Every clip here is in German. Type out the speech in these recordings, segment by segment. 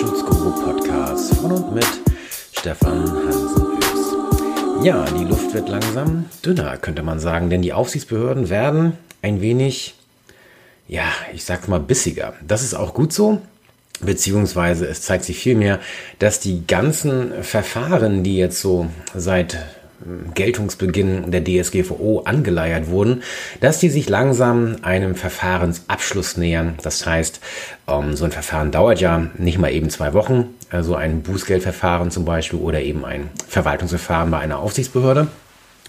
Datenschutzguru Podcast von und mit Stefan Hansen Ös. Ja, die Luft wird langsam dünner, könnte man sagen, denn die Aufsichtsbehörden werden ein wenig, ja, ich sag's mal bissiger. Das ist auch gut so, beziehungsweise es zeigt sich vielmehr, dass die ganzen Verfahren, die jetzt so seit Geltungsbeginn der DSGVO angeleiert wurden, dass die sich langsam einem Verfahrensabschluss nähern. Das heißt, ähm, so ein Verfahren dauert ja nicht mal eben zwei Wochen, also ein Bußgeldverfahren zum Beispiel oder eben ein Verwaltungsverfahren bei einer Aufsichtsbehörde.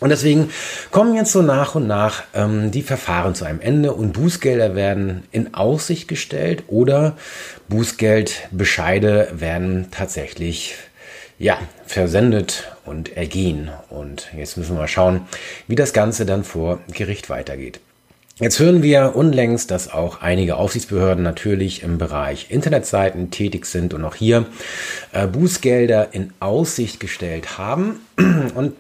Und deswegen kommen jetzt so nach und nach ähm, die Verfahren zu einem Ende und Bußgelder werden in Aussicht gestellt oder Bußgeldbescheide werden tatsächlich ja, versendet und ergehen. Und jetzt müssen wir mal schauen, wie das Ganze dann vor Gericht weitergeht. Jetzt hören wir unlängst, dass auch einige Aufsichtsbehörden natürlich im Bereich Internetseiten tätig sind und auch hier äh, Bußgelder in Aussicht gestellt haben. Und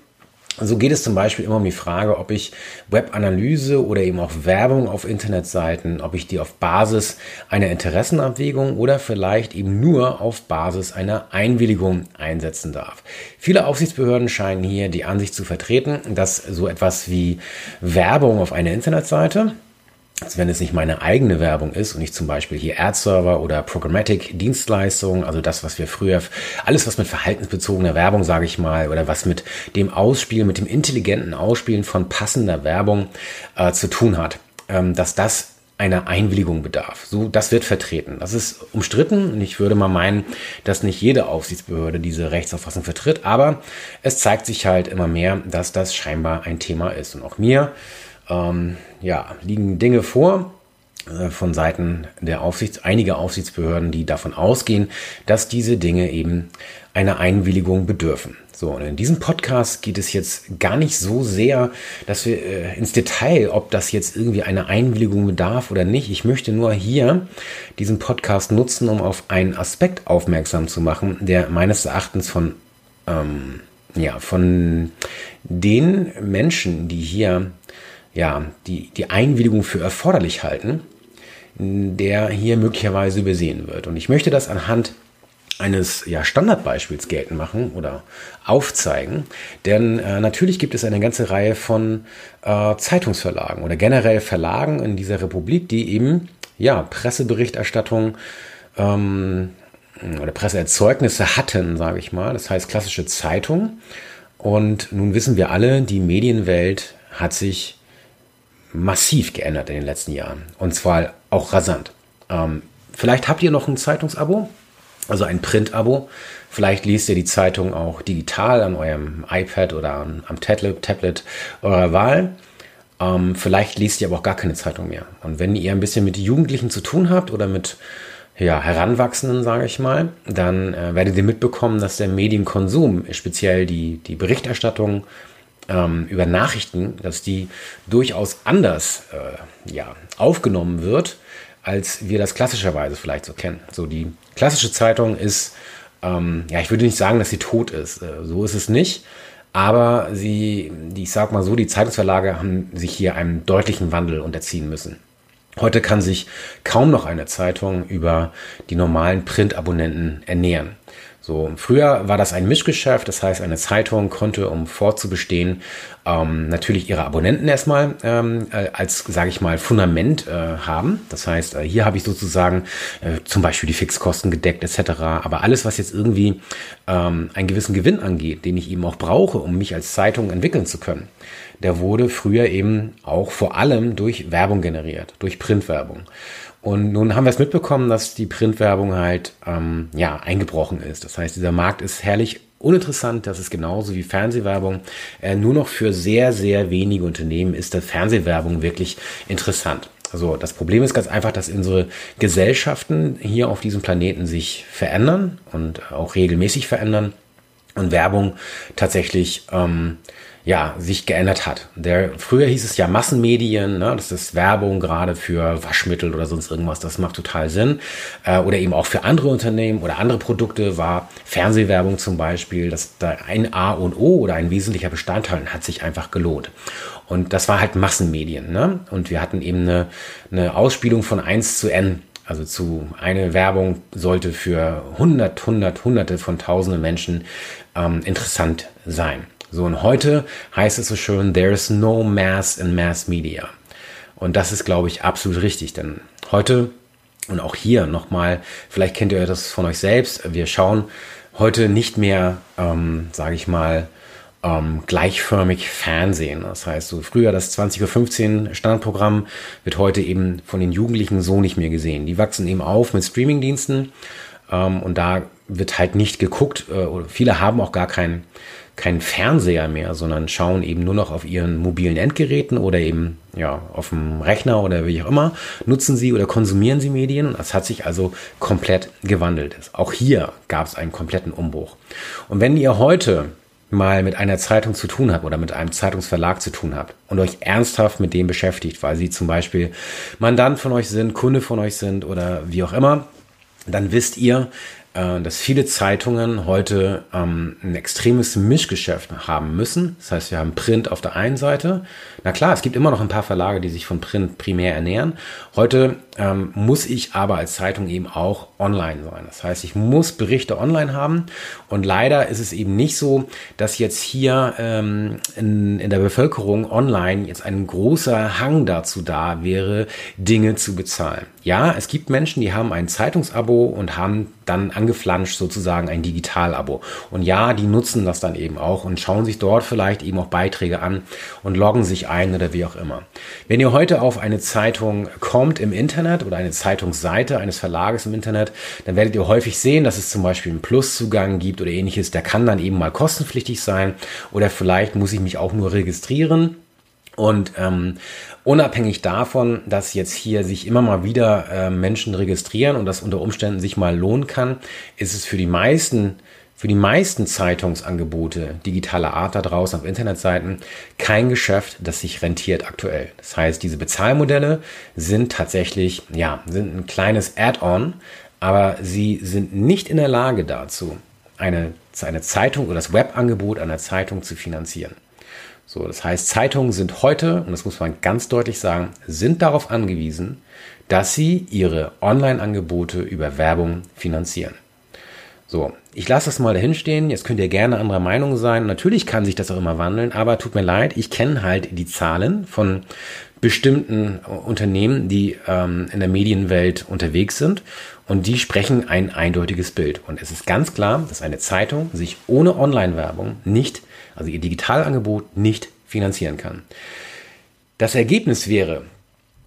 so geht es zum Beispiel immer um die Frage, ob ich Webanalyse oder eben auch Werbung auf Internetseiten, ob ich die auf Basis einer Interessenabwägung oder vielleicht eben nur auf Basis einer Einwilligung einsetzen darf. Viele Aufsichtsbehörden scheinen hier die Ansicht zu vertreten, dass so etwas wie Werbung auf einer Internetseite also wenn es nicht meine eigene Werbung ist und ich zum Beispiel hier Ad-Server oder Programmatic Dienstleistungen, also das, was wir früher, alles was mit verhaltensbezogener Werbung, sage ich mal, oder was mit dem Ausspielen, mit dem intelligenten Ausspielen von passender Werbung äh, zu tun hat, ähm, dass das einer Einwilligung bedarf. So, das wird vertreten. Das ist umstritten und ich würde mal meinen, dass nicht jede Aufsichtsbehörde diese Rechtsauffassung vertritt, aber es zeigt sich halt immer mehr, dass das scheinbar ein Thema ist. Und auch mir ähm, ja, liegen Dinge vor äh, von Seiten der Aufsichts, einiger Aufsichtsbehörden, die davon ausgehen, dass diese Dinge eben einer Einwilligung bedürfen. So, und in diesem Podcast geht es jetzt gar nicht so sehr, dass wir äh, ins Detail, ob das jetzt irgendwie eine Einwilligung bedarf oder nicht. Ich möchte nur hier diesen Podcast nutzen, um auf einen Aspekt aufmerksam zu machen, der meines Erachtens von, ähm, ja, von den Menschen, die hier ja, die, die Einwilligung für erforderlich halten, der hier möglicherweise übersehen wird. Und ich möchte das anhand eines ja, Standardbeispiels geltend machen oder aufzeigen. Denn äh, natürlich gibt es eine ganze Reihe von äh, Zeitungsverlagen oder generell Verlagen in dieser Republik, die eben ja, Presseberichterstattung ähm, oder Presseerzeugnisse hatten, sage ich mal. Das heißt klassische Zeitung. Und nun wissen wir alle, die Medienwelt hat sich massiv geändert in den letzten Jahren. Und zwar auch rasant. Ähm, vielleicht habt ihr noch ein Zeitungsabo, also ein Print-Abo. Vielleicht liest ihr die Zeitung auch digital an eurem iPad oder am, Tablet, Tablet eurer Wahl. Ähm, vielleicht liest ihr aber auch gar keine Zeitung mehr. Und wenn ihr ein bisschen mit Jugendlichen zu tun habt oder mit ja, Heranwachsenden, sage ich mal, dann äh, werdet ihr mitbekommen, dass der Medienkonsum, speziell die, die Berichterstattung, ähm, über Nachrichten, dass die durchaus anders äh, ja, aufgenommen wird, als wir das klassischerweise vielleicht so kennen. So die klassische Zeitung ist, ähm, ja, ich würde nicht sagen, dass sie tot ist. Äh, so ist es nicht. Aber sie, ich sag mal so, die Zeitungsverlage haben sich hier einem deutlichen Wandel unterziehen müssen. Heute kann sich kaum noch eine Zeitung über die normalen Printabonnenten ernähren. So, früher war das ein Mischgeschäft, das heißt, eine Zeitung konnte, um fortzubestehen, ähm, natürlich ihre Abonnenten erstmal ähm, äh, als, sage ich mal, Fundament äh, haben. Das heißt, äh, hier habe ich sozusagen äh, zum Beispiel die Fixkosten gedeckt etc. Aber alles, was jetzt irgendwie ähm, einen gewissen Gewinn angeht, den ich eben auch brauche, um mich als Zeitung entwickeln zu können, der wurde früher eben auch vor allem durch Werbung generiert, durch Printwerbung. Und nun haben wir es mitbekommen, dass die Printwerbung halt ähm, ja eingebrochen ist. Das heißt, dieser Markt ist herrlich uninteressant. Das ist genauso wie Fernsehwerbung. Äh, nur noch für sehr, sehr wenige Unternehmen ist das Fernsehwerbung wirklich interessant. Also das Problem ist ganz einfach, dass unsere Gesellschaften hier auf diesem Planeten sich verändern und auch regelmäßig verändern und Werbung tatsächlich ähm, ja, sich geändert hat. Der, früher hieß es ja Massenmedien, ne? das ist Werbung gerade für Waschmittel oder sonst irgendwas, das macht total Sinn. Äh, oder eben auch für andere Unternehmen oder andere Produkte war Fernsehwerbung zum Beispiel, dass da ein A und O oder ein wesentlicher Bestandteil hat sich einfach gelohnt. Und das war halt Massenmedien. Ne? Und wir hatten eben eine, eine Ausspielung von 1 zu N Also zu eine Werbung sollte für hundert, hundert, hunderte von tausenden Menschen ähm, interessant sein. So, und heute heißt es so schön, there is no mass in mass media. Und das ist, glaube ich, absolut richtig, denn heute und auch hier nochmal, vielleicht kennt ihr das von euch selbst, wir schauen heute nicht mehr, ähm, sage ich mal, ähm, gleichförmig Fernsehen. Das heißt, so früher das 20.15 Uhr Standardprogramm wird heute eben von den Jugendlichen so nicht mehr gesehen. Die wachsen eben auf mit Streamingdiensten ähm, und da wird halt nicht geguckt, äh, oder viele haben auch gar keinen keinen Fernseher mehr, sondern schauen eben nur noch auf ihren mobilen Endgeräten oder eben ja auf dem Rechner oder wie auch immer, nutzen sie oder konsumieren sie Medien und das hat sich also komplett gewandelt. Auch hier gab es einen kompletten Umbruch. Und wenn ihr heute mal mit einer Zeitung zu tun habt oder mit einem Zeitungsverlag zu tun habt und euch ernsthaft mit dem beschäftigt, weil sie zum Beispiel Mandant von euch sind, Kunde von euch sind oder wie auch immer, dann wisst ihr, dass viele Zeitungen heute ähm, ein extremes Mischgeschäft haben müssen. Das heißt, wir haben Print auf der einen Seite. Na klar, es gibt immer noch ein paar Verlage, die sich von Print primär ernähren. Heute ähm, muss ich aber als Zeitung eben auch online sein. Das heißt, ich muss Berichte online haben. Und leider ist es eben nicht so, dass jetzt hier ähm, in, in der Bevölkerung online jetzt ein großer Hang dazu da wäre, Dinge zu bezahlen. Ja, es gibt Menschen, die haben ein Zeitungsabo und haben dann angeflanscht sozusagen ein Digitalabo. Und ja, die nutzen das dann eben auch und schauen sich dort vielleicht eben auch Beiträge an und loggen sich ein oder wie auch immer. Wenn ihr heute auf eine Zeitung kommt im Internet oder eine Zeitungsseite eines Verlages im Internet, dann werdet ihr häufig sehen, dass es zum Beispiel einen Pluszugang gibt oder ähnliches. Der kann dann eben mal kostenpflichtig sein oder vielleicht muss ich mich auch nur registrieren. Und ähm, unabhängig davon, dass jetzt hier sich immer mal wieder äh, Menschen registrieren und das unter Umständen sich mal lohnen kann, ist es für die meisten für die meisten Zeitungsangebote digitaler Art da draußen auf Internetseiten kein Geschäft, das sich rentiert aktuell. Das heißt, diese Bezahlmodelle sind tatsächlich, ja, sind ein kleines Add-on, aber sie sind nicht in der Lage dazu, eine, eine Zeitung oder das Webangebot einer Zeitung zu finanzieren. So, das heißt, Zeitungen sind heute, und das muss man ganz deutlich sagen, sind darauf angewiesen, dass sie ihre Online-Angebote über Werbung finanzieren. So, ich lasse das mal dahin stehen. Jetzt könnt ihr gerne anderer Meinung sein. Natürlich kann sich das auch immer wandeln, aber tut mir leid, ich kenne halt die Zahlen von bestimmten Unternehmen, die ähm, in der Medienwelt unterwegs sind und die sprechen ein eindeutiges Bild. Und es ist ganz klar, dass eine Zeitung sich ohne Online-Werbung nicht, also ihr Digitalangebot nicht finanzieren kann. Das Ergebnis wäre,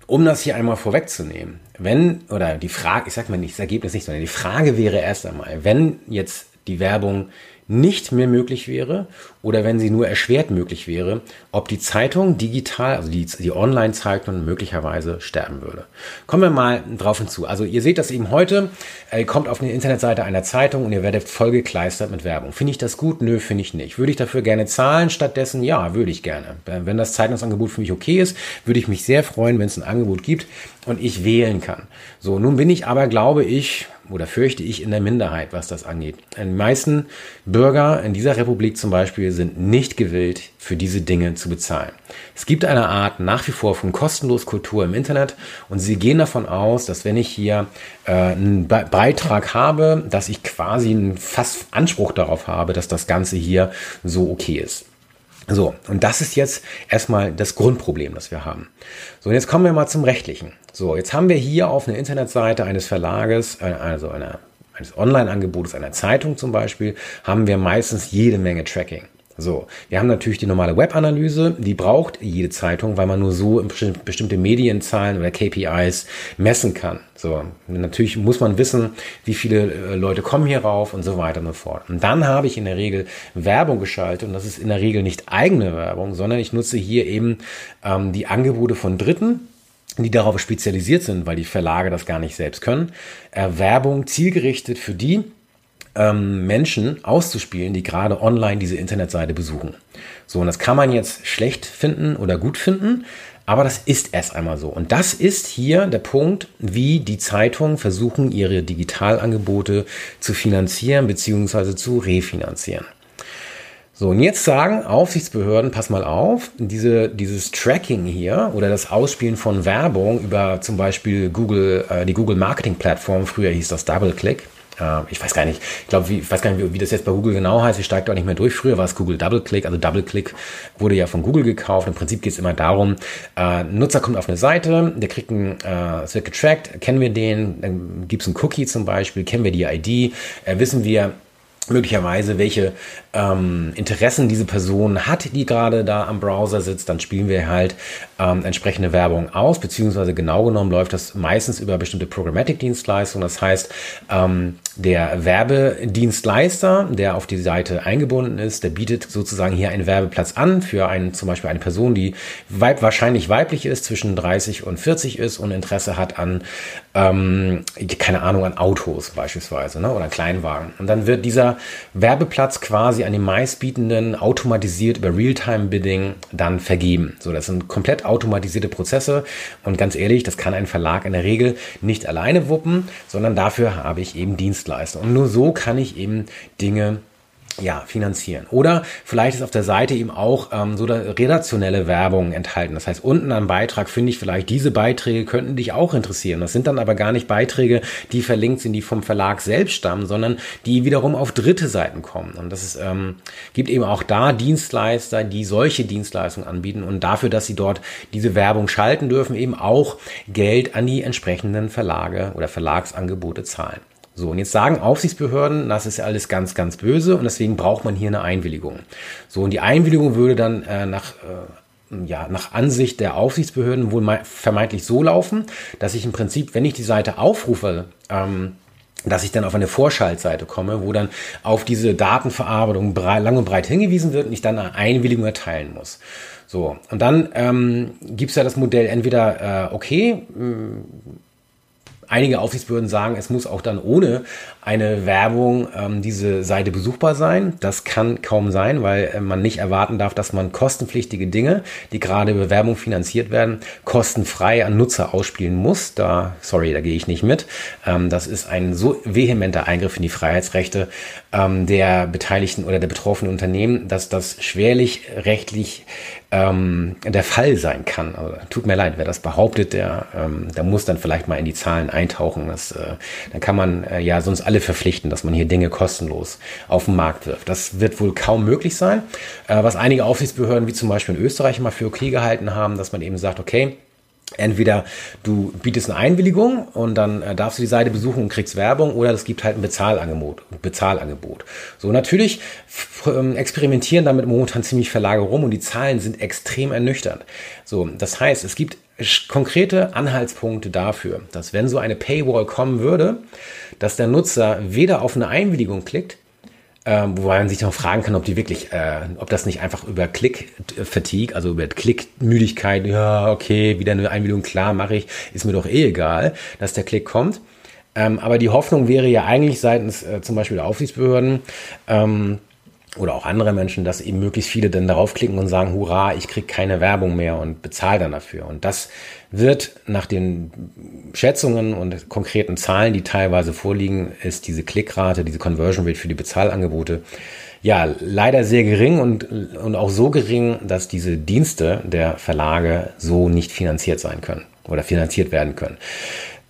um das hier einmal vorwegzunehmen, wenn, oder die Frage, ich sag mal nicht das Ergebnis nicht, sondern die Frage wäre erst einmal, wenn jetzt die Werbung nicht mehr möglich wäre oder wenn sie nur erschwert möglich wäre, ob die Zeitung digital, also die, die Online-Zeitung möglicherweise sterben würde. Kommen wir mal drauf hinzu. Also ihr seht das eben heute, äh, ihr kommt auf eine Internetseite einer Zeitung und ihr werdet vollgekleistert mit Werbung. Finde ich das gut? Nö, finde ich nicht. Würde ich dafür gerne zahlen stattdessen? Ja, würde ich gerne. Äh, wenn das Zeitungsangebot für mich okay ist, würde ich mich sehr freuen, wenn es ein Angebot gibt und ich wählen kann. So, nun bin ich aber, glaube ich, oder fürchte ich in der Minderheit, was das angeht. Die meisten Bürger in dieser Republik zum Beispiel sind nicht gewillt, für diese Dinge zu bezahlen. Es gibt eine Art nach wie vor von kostenlos Kultur im Internet und sie gehen davon aus, dass wenn ich hier äh, einen Be Beitrag habe, dass ich quasi einen fast Anspruch darauf habe, dass das Ganze hier so okay ist. So, und das ist jetzt erstmal das Grundproblem, das wir haben. So, und jetzt kommen wir mal zum Rechtlichen. So, jetzt haben wir hier auf einer Internetseite eines Verlages, äh, also einer, eines Online-Angebotes, einer Zeitung zum Beispiel, haben wir meistens jede Menge Tracking. So, wir haben natürlich die normale Webanalyse, die braucht jede Zeitung, weil man nur so bestimmte Medienzahlen oder KPIs messen kann. So, natürlich muss man wissen, wie viele äh, Leute kommen hier rauf und so weiter und so fort. Und dann habe ich in der Regel Werbung geschaltet und das ist in der Regel nicht eigene Werbung, sondern ich nutze hier eben ähm, die Angebote von Dritten, die darauf spezialisiert sind, weil die Verlage das gar nicht selbst können, Werbung zielgerichtet für die, ähm, Menschen auszuspielen, die gerade online diese Internetseite besuchen. So, und das kann man jetzt schlecht finden oder gut finden, aber das ist erst einmal so. Und das ist hier der Punkt, wie die Zeitungen versuchen, ihre Digitalangebote zu finanzieren bzw. zu refinanzieren. So, und jetzt sagen Aufsichtsbehörden, pass mal auf, diese, dieses Tracking hier oder das Ausspielen von Werbung über zum Beispiel Google, äh, die Google Marketing Plattform, früher hieß das DoubleClick, äh, ich weiß gar nicht, ich glaube, ich weiß gar nicht, wie, das jetzt bei Google genau heißt, ich steige da nicht mehr durch. Früher war es Google DoubleClick, also DoubleClick wurde ja von Google gekauft. Im Prinzip geht es immer darum, äh, Nutzer kommt auf eine Seite, der kriegt ein, äh, es wird getrackt, kennen wir den, dann gibt es einen Cookie zum Beispiel, kennen wir die ID, äh, wissen wir, möglicherweise, welche ähm, Interessen diese Person hat, die gerade da am Browser sitzt, dann spielen wir halt ähm, entsprechende Werbung aus, beziehungsweise genau genommen läuft das meistens über bestimmte Programmatic-Dienstleistungen. Das heißt, ähm, der Werbedienstleister, der auf die Seite eingebunden ist, der bietet sozusagen hier einen Werbeplatz an für einen, zum Beispiel eine Person, die weib, wahrscheinlich weiblich ist, zwischen 30 und 40 ist und Interesse hat an, ähm, keine Ahnung, an Autos beispielsweise ne, oder Kleinwagen. Und dann wird dieser Werbeplatz quasi an den meistbietenden automatisiert über Realtime-Bidding dann vergeben. So, das sind komplett automatisierte Prozesse und ganz ehrlich, das kann ein Verlag in der Regel nicht alleine wuppen, sondern dafür habe ich eben Dienstleister. Und nur so kann ich eben Dinge ja, finanzieren. Oder vielleicht ist auf der Seite eben auch ähm, so redaktionelle Werbung enthalten. Das heißt, unten am Beitrag finde ich vielleicht, diese Beiträge könnten dich auch interessieren. Das sind dann aber gar nicht Beiträge, die verlinkt sind, die vom Verlag selbst stammen, sondern die wiederum auf dritte Seiten kommen. Und das ist, ähm, gibt eben auch da Dienstleister, die solche Dienstleistungen anbieten und dafür, dass sie dort diese Werbung schalten dürfen, eben auch Geld an die entsprechenden Verlage oder Verlagsangebote zahlen. So, und jetzt sagen Aufsichtsbehörden, das ist alles ganz, ganz böse und deswegen braucht man hier eine Einwilligung. So, und die Einwilligung würde dann äh, nach, äh, ja, nach Ansicht der Aufsichtsbehörden wohl vermeintlich so laufen, dass ich im Prinzip, wenn ich die Seite aufrufe, ähm, dass ich dann auf eine Vorschaltseite komme, wo dann auf diese Datenverarbeitung lang und breit hingewiesen wird und ich dann eine Einwilligung erteilen muss. So, und dann ähm, gibt es ja das Modell entweder, äh, okay, Einige Aufsichtsbehörden sagen, es muss auch dann ohne eine Werbung ähm, diese Seite besuchbar sein. Das kann kaum sein, weil äh, man nicht erwarten darf, dass man kostenpflichtige Dinge, die gerade über Werbung finanziert werden, kostenfrei an Nutzer ausspielen muss. Da, sorry, da gehe ich nicht mit. Ähm, das ist ein so vehementer Eingriff in die Freiheitsrechte ähm, der beteiligten oder der betroffenen Unternehmen, dass das schwerlich rechtlich ähm, der Fall sein kann. Also, tut mir leid, wer das behauptet, der, ähm, der muss dann vielleicht mal in die Zahlen eintauchen. Das, äh, dann kann man äh, ja sonst alle verpflichten, dass man hier Dinge kostenlos auf den Markt wirft. Das wird wohl kaum möglich sein. Äh, was einige Aufsichtsbehörden, wie zum Beispiel in Österreich, mal für okay gehalten haben, dass man eben sagt, okay, Entweder du bietest eine Einwilligung und dann äh, darfst du die Seite besuchen und kriegst Werbung oder es gibt halt ein Bezahlangebot. Bezahlangebot. So, natürlich ähm, experimentieren damit momentan ziemlich Verlage rum und die Zahlen sind extrem ernüchternd. So, das heißt, es gibt konkrete Anhaltspunkte dafür, dass wenn so eine Paywall kommen würde, dass der Nutzer weder auf eine Einwilligung klickt, ähm, wobei man sich noch fragen kann, ob die wirklich, äh, ob das nicht einfach über Klick-Fatigue, also über Klickmüdigkeit, ja, okay, wieder eine Einwilligung, klar, mache ich, ist mir doch eh egal, dass der Klick kommt. Ähm, aber die Hoffnung wäre ja eigentlich seitens äh, zum Beispiel der Aufsichtsbehörden, ähm, oder auch andere Menschen, dass eben möglichst viele dann darauf klicken und sagen, hurra, ich krieg keine Werbung mehr und bezahle dann dafür. Und das wird nach den Schätzungen und konkreten Zahlen, die teilweise vorliegen, ist diese Klickrate, diese Conversion Rate für die Bezahlangebote ja leider sehr gering und, und auch so gering, dass diese Dienste der Verlage so nicht finanziert sein können oder finanziert werden können.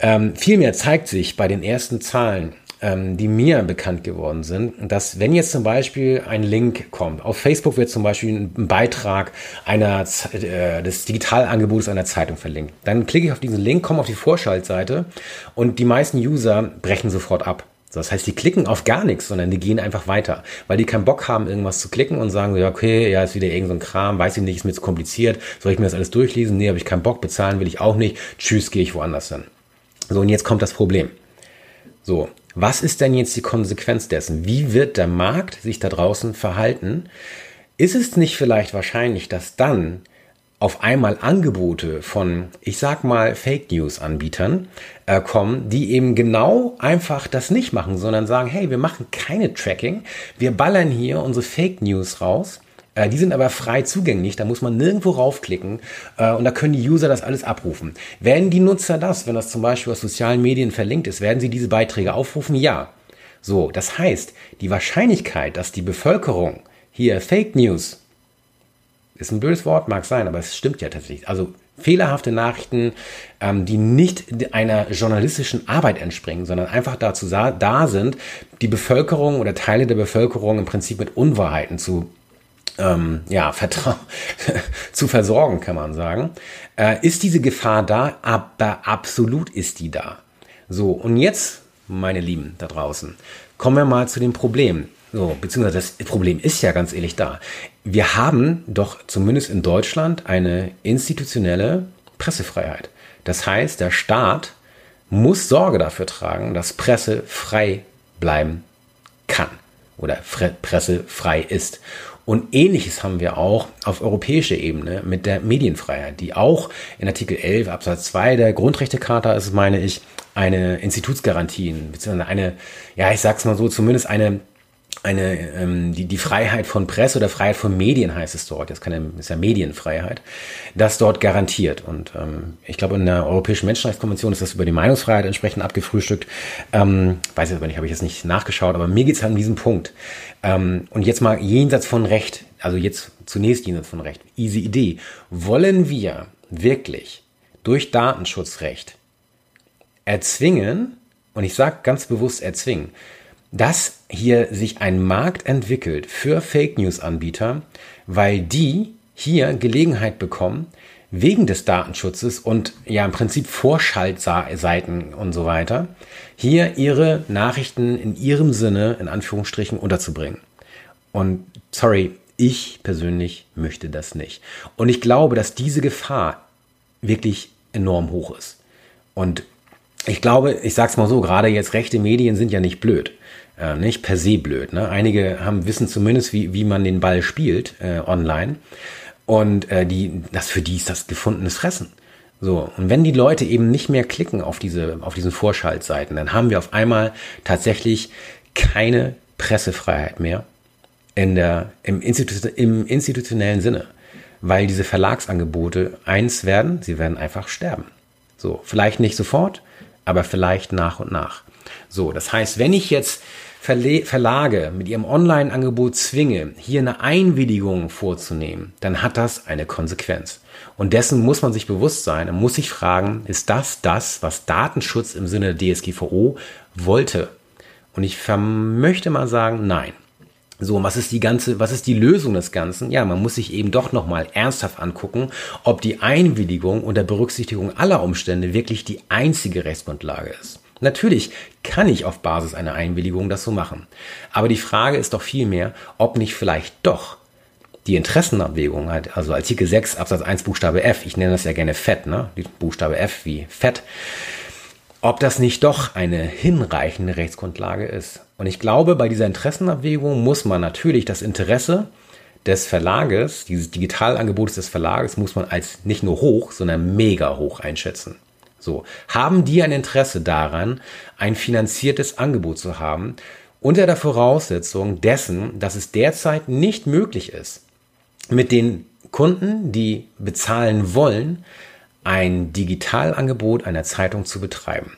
Ähm, vielmehr zeigt sich bei den ersten Zahlen, ähm, die mir bekannt geworden sind, dass wenn jetzt zum Beispiel ein Link kommt, auf Facebook wird zum Beispiel ein Beitrag einer, äh, des Digitalangebots einer Zeitung verlinkt, dann klicke ich auf diesen Link, komme auf die Vorschaltseite und die meisten User brechen sofort ab. Das heißt, die klicken auf gar nichts, sondern die gehen einfach weiter, weil die keinen Bock haben, irgendwas zu klicken und sagen, ja, okay, ja, ist wieder irgend so ein Kram, weiß ich nicht, ist mir zu kompliziert, soll ich mir das alles durchlesen? Nee, habe ich keinen Bock, bezahlen will ich auch nicht, tschüss, gehe ich woanders hin. So, und jetzt kommt das Problem. So, was ist denn jetzt die Konsequenz dessen? Wie wird der Markt sich da draußen verhalten? Ist es nicht vielleicht wahrscheinlich, dass dann auf einmal Angebote von, ich sag mal, Fake News Anbietern äh, kommen, die eben genau einfach das nicht machen, sondern sagen, hey, wir machen keine Tracking, wir ballern hier unsere Fake News raus äh, die sind aber frei zugänglich, da muss man nirgendwo raufklicken äh, und da können die User das alles abrufen. Werden die Nutzer das, wenn das zum Beispiel aus sozialen Medien verlinkt ist, werden sie diese Beiträge aufrufen? Ja. So, das heißt, die Wahrscheinlichkeit, dass die Bevölkerung hier Fake News, ist ein blödes Wort, mag sein, aber es stimmt ja tatsächlich. Also fehlerhafte Nachrichten, ähm, die nicht einer journalistischen Arbeit entspringen, sondern einfach dazu da sind, die Bevölkerung oder Teile der Bevölkerung im Prinzip mit Unwahrheiten zu ähm, ja, Vertrau zu versorgen, kann man sagen. Äh, ist diese Gefahr da? Aber absolut ist die da. So, und jetzt, meine Lieben da draußen, kommen wir mal zu dem Problem. So, beziehungsweise das Problem ist ja ganz ehrlich da. Wir haben doch zumindest in Deutschland eine institutionelle Pressefreiheit. Das heißt, der Staat muss Sorge dafür tragen, dass Presse frei bleiben kann oder Presse frei ist. Und ähnliches haben wir auch auf europäischer Ebene mit der Medienfreiheit, die auch in Artikel 11 Absatz 2 der Grundrechtecharta ist, meine ich, eine Institutsgarantien, beziehungsweise eine, ja, ich sag's mal so, zumindest eine eine, ähm, die, die Freiheit von Presse oder Freiheit von Medien heißt es dort, das ist, keine, ist ja Medienfreiheit, das dort garantiert. Und ähm, ich glaube, in der Europäischen Menschenrechtskonvention ist das über die Meinungsfreiheit entsprechend abgefrühstückt. Ähm, weiß ich aber nicht, habe ich jetzt nicht nachgeschaut, aber mir geht es halt an diesem Punkt. Ähm, und jetzt mal jenseits von Recht, also jetzt zunächst jenseits von Recht, easy Idee. Wollen wir wirklich durch Datenschutzrecht erzwingen, und ich sage ganz bewusst erzwingen, dass hier sich ein Markt entwickelt für Fake News Anbieter, weil die hier Gelegenheit bekommen, wegen des Datenschutzes und ja im Prinzip Vorschaltseiten und so weiter, hier ihre Nachrichten in ihrem Sinne, in Anführungsstrichen, unterzubringen. Und sorry, ich persönlich möchte das nicht. Und ich glaube, dass diese Gefahr wirklich enorm hoch ist. Und ich glaube, ich sag's mal so, gerade jetzt rechte Medien sind ja nicht blöd äh, nicht per se blöd. Ne? Einige haben wissen zumindest, wie, wie man den Ball spielt äh, online. Und äh, die, das für die ist das gefundenes Fressen. So, und wenn die Leute eben nicht mehr klicken auf diese, auf diesen Vorschaltseiten, dann haben wir auf einmal tatsächlich keine Pressefreiheit mehr in der, im, Institu im institutionellen Sinne. Weil diese Verlagsangebote eins werden, sie werden einfach sterben. So, vielleicht nicht sofort, aber vielleicht nach und nach. So, das heißt, wenn ich jetzt Verlage mit ihrem Online-Angebot zwinge, hier eine Einwilligung vorzunehmen, dann hat das eine Konsequenz. Und dessen muss man sich bewusst sein. Man muss sich fragen, ist das das, was Datenschutz im Sinne der DSGVO wollte? Und ich möchte mal sagen, nein. So, was ist die ganze, was ist die Lösung des Ganzen? Ja, man muss sich eben doch nochmal ernsthaft angucken, ob die Einwilligung unter Berücksichtigung aller Umstände wirklich die einzige Rechtsgrundlage ist. Natürlich kann ich auf Basis einer Einwilligung das so machen. Aber die Frage ist doch vielmehr, ob nicht vielleicht doch die Interessenabwägung halt, also Artikel 6 Absatz 1 Buchstabe F, ich nenne das ja gerne FET, ne? Die Buchstabe F wie FET, ob das nicht doch eine hinreichende Rechtsgrundlage ist. Und ich glaube, bei dieser Interessenabwägung muss man natürlich das Interesse des Verlages, dieses Digitalangebotes des Verlages, muss man als nicht nur hoch, sondern mega hoch einschätzen. So, haben die ein Interesse daran, ein finanziertes Angebot zu haben, unter der Voraussetzung dessen, dass es derzeit nicht möglich ist, mit den Kunden, die bezahlen wollen, ein Digitalangebot einer Zeitung zu betreiben.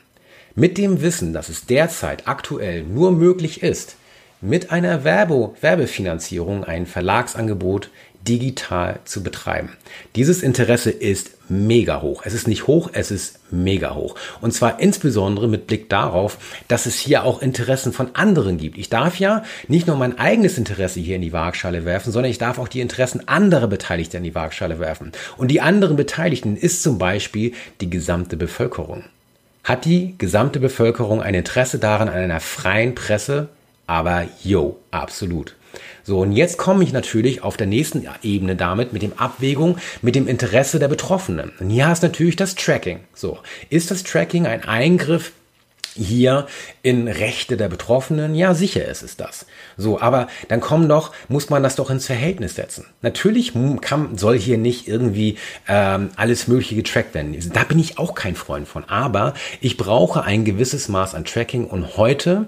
Mit dem Wissen, dass es derzeit aktuell nur möglich ist, mit einer Werbe Werbefinanzierung ein Verlagsangebot digital zu betreiben. Dieses Interesse ist mega hoch. Es ist nicht hoch, es ist mega hoch. Und zwar insbesondere mit Blick darauf, dass es hier auch Interessen von anderen gibt. Ich darf ja nicht nur mein eigenes Interesse hier in die Waagschale werfen, sondern ich darf auch die Interessen anderer Beteiligter in die Waagschale werfen. Und die anderen Beteiligten ist zum Beispiel die gesamte Bevölkerung. Hat die gesamte Bevölkerung ein Interesse daran an einer freien Presse? Aber yo, absolut. So, und jetzt komme ich natürlich auf der nächsten Ebene damit mit dem Abwägung, mit dem Interesse der Betroffenen. Und hier ist natürlich das Tracking. So, ist das Tracking ein Eingriff hier in Rechte der Betroffenen? Ja, sicher ist es das. So, aber dann kommen doch, muss man das doch ins Verhältnis setzen. Natürlich kann, soll hier nicht irgendwie ähm, alles Mögliche getrackt werden. Da bin ich auch kein Freund von. Aber ich brauche ein gewisses Maß an Tracking und heute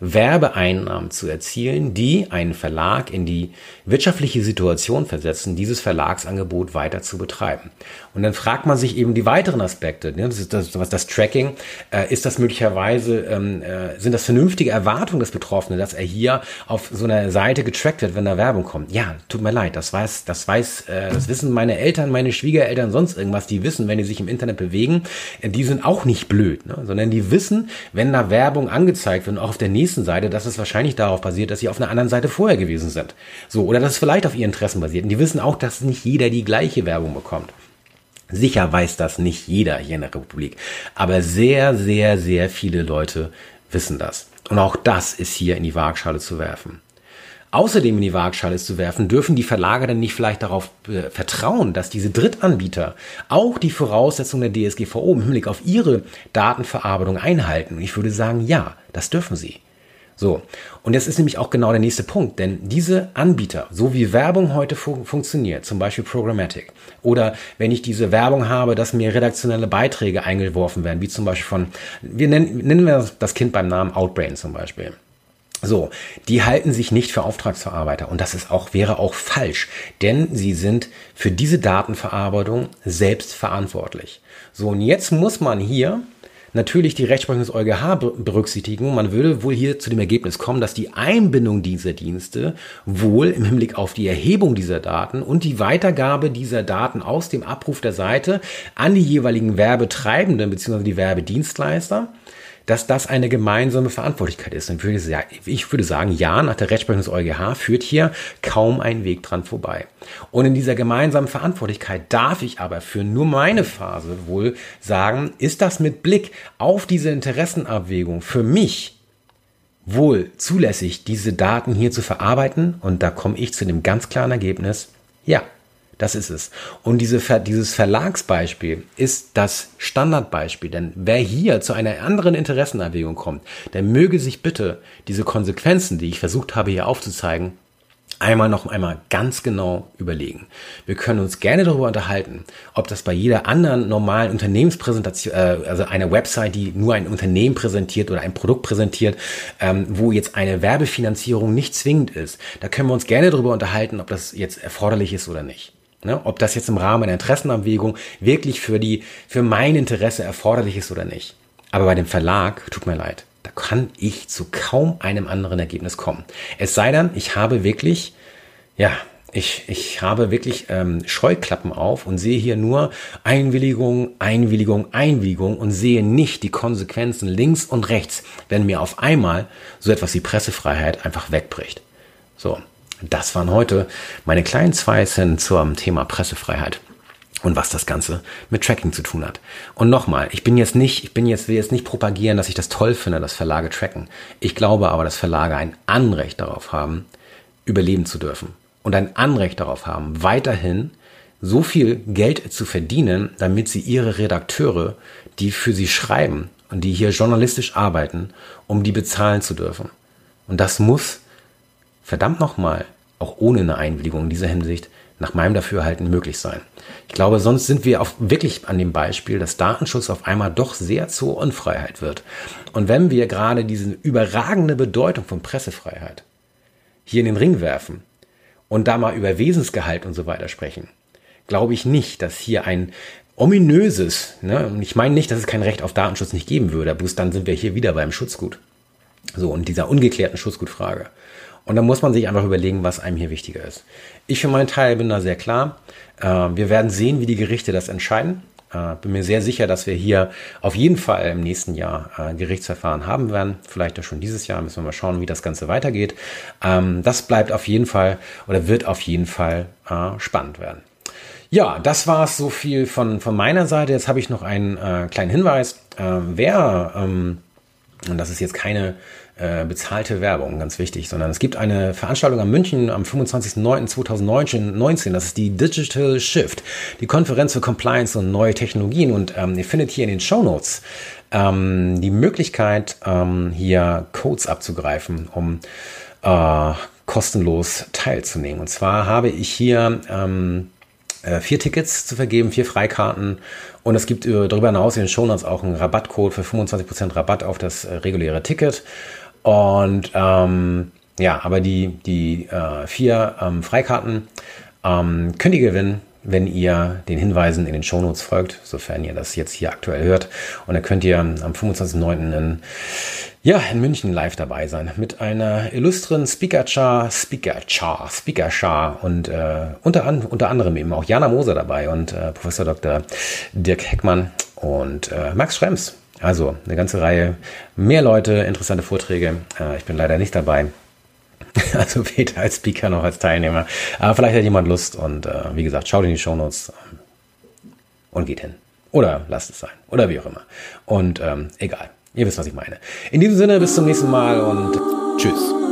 Werbeeinnahmen zu erzielen, die einen Verlag in die wirtschaftliche Situation versetzen, dieses Verlagsangebot weiter zu betreiben. Und dann fragt man sich eben die weiteren Aspekte. Ne? Das ist das, was das Tracking. Äh, ist das möglicherweise, ähm, äh, sind das vernünftige Erwartungen des Betroffenen, dass er hier auf so einer Seite getrackt wird, wenn da Werbung kommt? Ja, tut mir leid, das weiß, das weiß, äh, das wissen meine Eltern, meine Schwiegereltern, sonst irgendwas. Die wissen, wenn die sich im Internet bewegen, äh, die sind auch nicht blöd, ne? sondern die wissen, wenn da Werbung angezeigt wird und auch auf der nächsten Seite, dass es wahrscheinlich darauf basiert, dass sie auf einer anderen Seite vorher gewesen sind. So, oder dass es vielleicht auf ihren Interessen basiert. Und die wissen auch, dass nicht jeder die gleiche Werbung bekommt. Sicher weiß das nicht jeder hier in der Republik. Aber sehr, sehr, sehr viele Leute wissen das. Und auch das ist hier in die Waagschale zu werfen. Außerdem in die Waagschale zu werfen, dürfen die Verlage dann nicht vielleicht darauf äh, vertrauen, dass diese Drittanbieter auch die Voraussetzungen der DSGVO im Hinblick auf ihre Datenverarbeitung einhalten. Und ich würde sagen, ja, das dürfen sie. So, und das ist nämlich auch genau der nächste Punkt, denn diese Anbieter, so wie Werbung heute fun funktioniert, zum Beispiel Programmatic, oder wenn ich diese Werbung habe, dass mir redaktionelle Beiträge eingeworfen werden, wie zum Beispiel von, wir nennen, nennen wir das Kind beim Namen Outbrain zum Beispiel. So, die halten sich nicht für Auftragsverarbeiter und das ist auch, wäre auch falsch, denn sie sind für diese Datenverarbeitung selbst verantwortlich. So, und jetzt muss man hier natürlich die Rechtsprechung des EuGH berücksichtigen. Man würde wohl hier zu dem Ergebnis kommen, dass die Einbindung dieser Dienste wohl im Hinblick auf die Erhebung dieser Daten und die Weitergabe dieser Daten aus dem Abruf der Seite an die jeweiligen Werbetreibenden bzw. die Werbedienstleister dass das eine gemeinsame Verantwortlichkeit ist. Und ich würde sagen, ja, nach der Rechtsprechung des EuGH führt hier kaum ein Weg dran vorbei. Und in dieser gemeinsamen Verantwortlichkeit darf ich aber für nur meine Phase wohl sagen, ist das mit Blick auf diese Interessenabwägung für mich wohl zulässig, diese Daten hier zu verarbeiten? Und da komme ich zu dem ganz klaren Ergebnis, ja, das ist es. Und diese, dieses Verlagsbeispiel ist das Standardbeispiel. Denn wer hier zu einer anderen Interessenerwägung kommt, der möge sich bitte diese Konsequenzen, die ich versucht habe hier aufzuzeigen, einmal noch einmal ganz genau überlegen. Wir können uns gerne darüber unterhalten, ob das bei jeder anderen normalen Unternehmenspräsentation, äh, also einer Website, die nur ein Unternehmen präsentiert oder ein Produkt präsentiert, ähm, wo jetzt eine Werbefinanzierung nicht zwingend ist. Da können wir uns gerne darüber unterhalten, ob das jetzt erforderlich ist oder nicht. Ne, ob das jetzt im Rahmen einer Interessenabwägung wirklich für die, für mein Interesse erforderlich ist oder nicht. Aber bei dem Verlag, tut mir leid, da kann ich zu kaum einem anderen Ergebnis kommen. Es sei denn, ich habe wirklich, ja, ich, ich habe wirklich ähm, Scheuklappen auf und sehe hier nur Einwilligung, Einwilligung, Einwilligung und sehe nicht die Konsequenzen links und rechts, wenn mir auf einmal so etwas wie Pressefreiheit einfach wegbricht. So, das waren heute meine kleinen zwei Cent zum Thema Pressefreiheit und was das Ganze mit Tracking zu tun hat. Und nochmal, ich bin jetzt nicht, ich bin jetzt, will jetzt nicht propagieren, dass ich das toll finde, dass Verlage tracken. Ich glaube aber, dass Verlage ein Anrecht darauf haben, überleben zu dürfen. Und ein Anrecht darauf haben, weiterhin so viel Geld zu verdienen, damit sie ihre Redakteure, die für sie schreiben und die hier journalistisch arbeiten, um die bezahlen zu dürfen. Und das muss verdammt nochmal, auch ohne eine Einwilligung in dieser Hinsicht, nach meinem Dafürhalten möglich sein. Ich glaube, sonst sind wir auch wirklich an dem Beispiel, dass Datenschutz auf einmal doch sehr zur Unfreiheit wird. Und wenn wir gerade diese überragende Bedeutung von Pressefreiheit hier in den Ring werfen und da mal über Wesensgehalt und so weiter sprechen, glaube ich nicht, dass hier ein ominöses, ne, und ich meine nicht, dass es kein Recht auf Datenschutz nicht geben würde, bloß dann sind wir hier wieder beim Schutzgut. So, und dieser ungeklärten Schutzgutfrage. Und da muss man sich einfach überlegen, was einem hier wichtiger ist. Ich für meinen Teil bin da sehr klar. Äh, wir werden sehen, wie die Gerichte das entscheiden. Äh, bin mir sehr sicher, dass wir hier auf jeden Fall im nächsten Jahr äh, Gerichtsverfahren haben werden. Vielleicht auch schon dieses Jahr. Müssen wir mal schauen, wie das Ganze weitergeht. Ähm, das bleibt auf jeden Fall oder wird auf jeden Fall spannend werden. Ja, das war es so viel von, von meiner Seite. Jetzt habe ich noch einen äh, kleinen Hinweis. Äh, wer, ähm, und das ist jetzt keine äh, bezahlte Werbung, ganz wichtig, sondern es gibt eine Veranstaltung am München am 25.09.2019, das ist die Digital Shift, die Konferenz für Compliance und neue Technologien und ähm, ihr findet hier in den Show Notes ähm, die Möglichkeit, ähm, hier Codes abzugreifen, um äh, kostenlos teilzunehmen. Und zwar habe ich hier ähm, äh, vier Tickets zu vergeben, vier Freikarten. Und es gibt darüber hinaus in den Shownotes auch einen Rabattcode für 25% Rabatt auf das äh, reguläre Ticket. Und ähm, ja, aber die, die äh, vier ähm, Freikarten ähm, könnt ihr gewinnen, wenn ihr den Hinweisen in den Shownotes folgt, sofern ihr das jetzt hier aktuell hört. Und dann könnt ihr am 25.09. in, ja, in München live dabei sein mit einer illustren Speaker-Char, Speaker-Char, Speaker-Char und äh, unter, an, unter anderem eben auch Jana Moser dabei und äh, Professor Dr. Dirk Heckmann und äh, Max Schrems. Also eine ganze Reihe mehr Leute, interessante Vorträge. Äh, ich bin leider nicht dabei. Also weder als Speaker noch als Teilnehmer. Aber vielleicht hat jemand Lust und äh, wie gesagt, schaut in die Shownotes und geht hin. Oder lasst es sein. Oder wie auch immer. Und ähm, egal. Ihr wisst, was ich meine. In diesem Sinne, bis zum nächsten Mal und tschüss.